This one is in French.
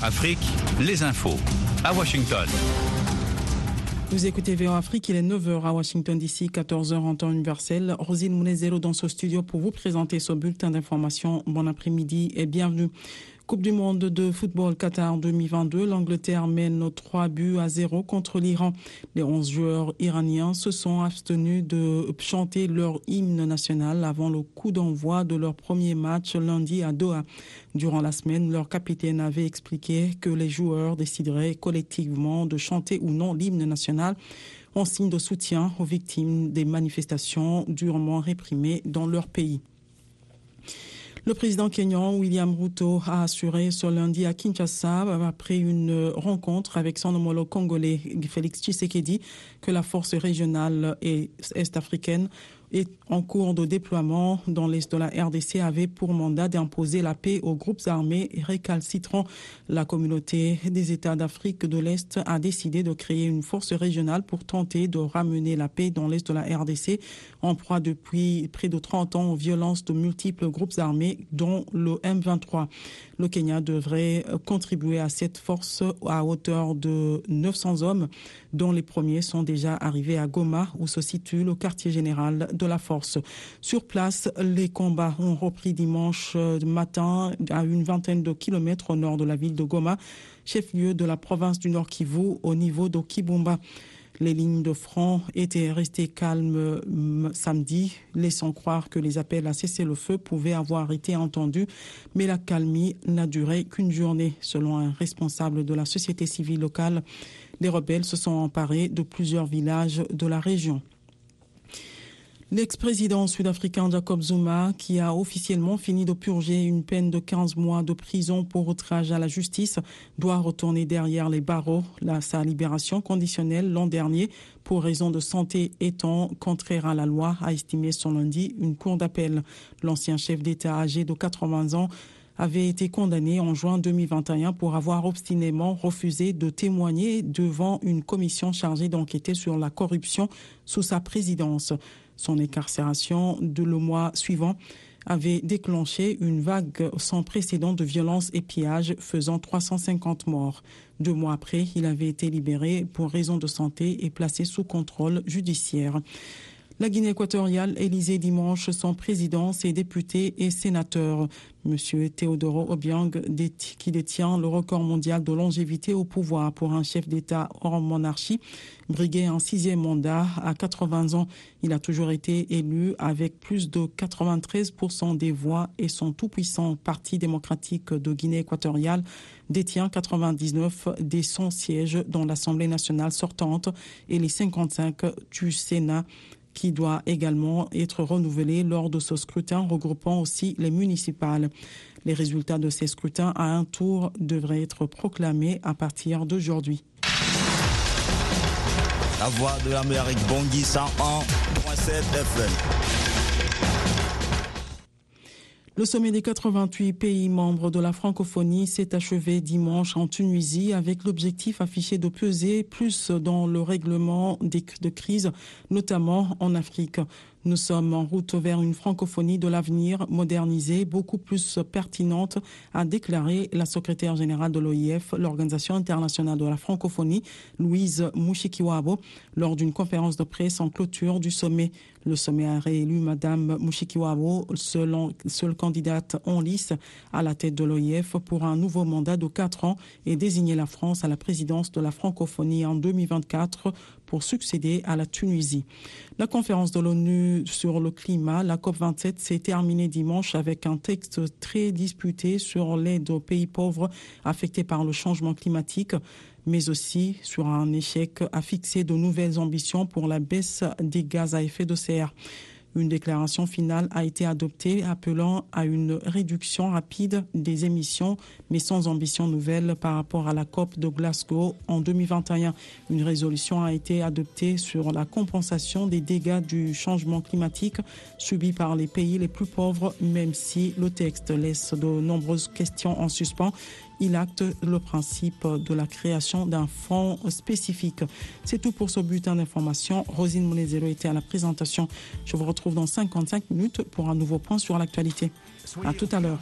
Afrique, les infos à Washington. Vous écoutez VOA Afrique, il est 9h à Washington DC, 14h en temps universel. Rosine Mounezero dans ce studio pour vous présenter ce bulletin d'information. Bon après-midi et bienvenue. Coupe du monde de football Qatar 2022, l'Angleterre mène 3 buts à 0 contre l'Iran. Les 11 joueurs iraniens se sont abstenus de chanter leur hymne national avant le coup d'envoi de leur premier match lundi à Doha. Durant la semaine, leur capitaine avait expliqué que les joueurs décideraient collectivement de chanter ou non l'hymne national en signe de soutien aux victimes des manifestations durement réprimées dans leur pays. Le président kenyan William Ruto a assuré ce lundi à Kinshasa, après une rencontre avec son homologue congolais Félix Tshisekedi, que la force régionale est-africaine est en cours de déploiement dans l'est de la RDC avait pour mandat d'imposer la paix aux groupes armés récalcitrants. La communauté des États d'Afrique de l'Est a décidé de créer une force régionale pour tenter de ramener la paix dans l'est de la RDC, en proie depuis près de 30 ans aux violences de multiples groupes armés, dont le M23. Le Kenya devrait contribuer à cette force à hauteur de 900 hommes, dont les premiers sont déjà arrivés à Goma, où se situe le quartier général de la force. Sur place, les combats ont repris dimanche matin à une vingtaine de kilomètres au nord de la ville de Goma, chef-lieu de la province du Nord Kivu, au niveau de Kibumba. Les lignes de front étaient restées calmes samedi, laissant croire que les appels à cesser le feu pouvaient avoir été entendus, mais la calmie n'a duré qu'une journée, selon un responsable de la société civile locale. Les rebelles se sont emparés de plusieurs villages de la région. L'ex-président sud-africain Jacob Zuma, qui a officiellement fini de purger une peine de 15 mois de prison pour outrage à la justice, doit retourner derrière les barreaux. sa libération conditionnelle l'an dernier, pour raison de santé étant contraire à la loi, a estimé son lundi une cour d'appel. L'ancien chef d'État âgé de 80 ans avait été condamné en juin 2021 pour avoir obstinément refusé de témoigner devant une commission chargée d'enquêter sur la corruption sous sa présidence. Son incarcération de le mois suivant avait déclenché une vague sans précédent de violences et pillages faisant 350 morts. Deux mois après, il avait été libéré pour raison de santé et placé sous contrôle judiciaire. La Guinée équatoriale élisait dimanche son président, ses députés et sénateurs. Monsieur Teodoro Obiang, qui détient le record mondial de longévité au pouvoir pour un chef d'État hors monarchie, briguait un sixième mandat à 80 ans. Il a toujours été élu avec plus de 93% des voix et son tout-puissant Parti démocratique de Guinée équatoriale détient 99 des 100 sièges dans l'Assemblée nationale sortante et les 55 du Sénat qui doit également être renouvelé lors de ce scrutin regroupant aussi les municipales. Les résultats de ces scrutins à un tour devraient être proclamés à partir d'aujourd'hui. La voix de l'Amérique, Bangui 101.7 FM. Le sommet des 88 pays membres de la francophonie s'est achevé dimanche en Tunisie avec l'objectif affiché de peser plus dans le règlement de crise, notamment en Afrique. Nous sommes en route vers une francophonie de l'avenir modernisée, beaucoup plus pertinente, a déclaré la secrétaire générale de l'OIF, l'Organisation internationale de la francophonie, Louise Mushikiwabo, lors d'une conférence de presse en clôture du sommet. Le sommet a réélu Madame Mushikiwabo, seule candidate en lice à la tête de l'OIF pour un nouveau mandat de quatre ans et désigné la France à la présidence de la francophonie en 2024 pour succéder à la Tunisie. La conférence de l'ONU sur le climat, la COP27, s'est terminée dimanche avec un texte très disputé sur l'aide aux pays pauvres affectés par le changement climatique mais aussi sur un échec à fixer de nouvelles ambitions pour la baisse des gaz à effet de serre. Une déclaration finale a été adoptée appelant à une réduction rapide des émissions, mais sans ambition nouvelle par rapport à la COP de Glasgow en 2021. Une résolution a été adoptée sur la compensation des dégâts du changement climatique subis par les pays les plus pauvres, même si le texte laisse de nombreuses questions en suspens il acte le principe de la création d'un fonds spécifique. C'est tout pour ce bulletin d'information. Rosine Monezero était à la présentation. Je vous retrouve dans 55 minutes pour un nouveau point sur l'actualité. À tout à l'heure.